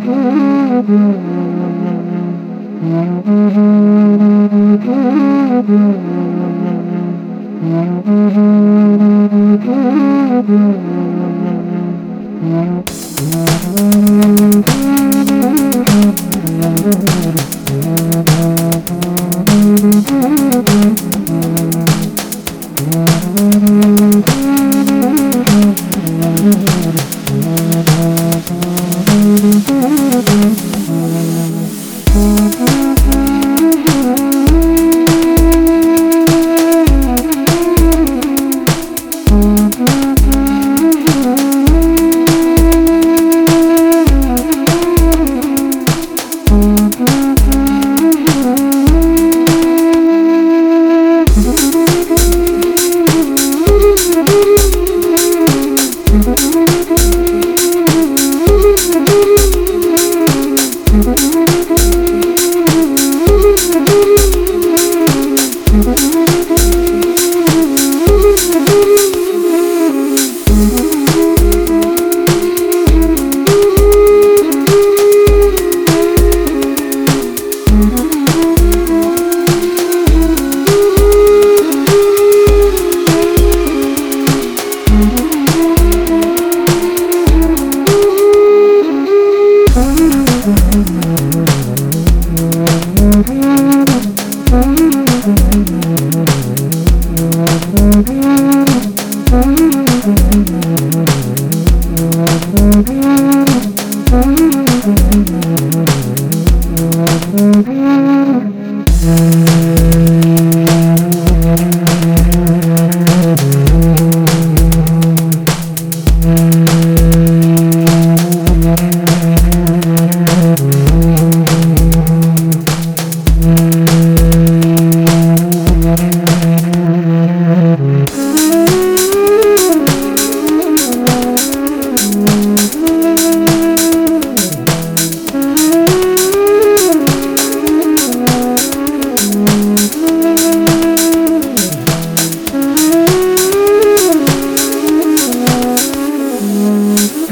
Mm-hmm.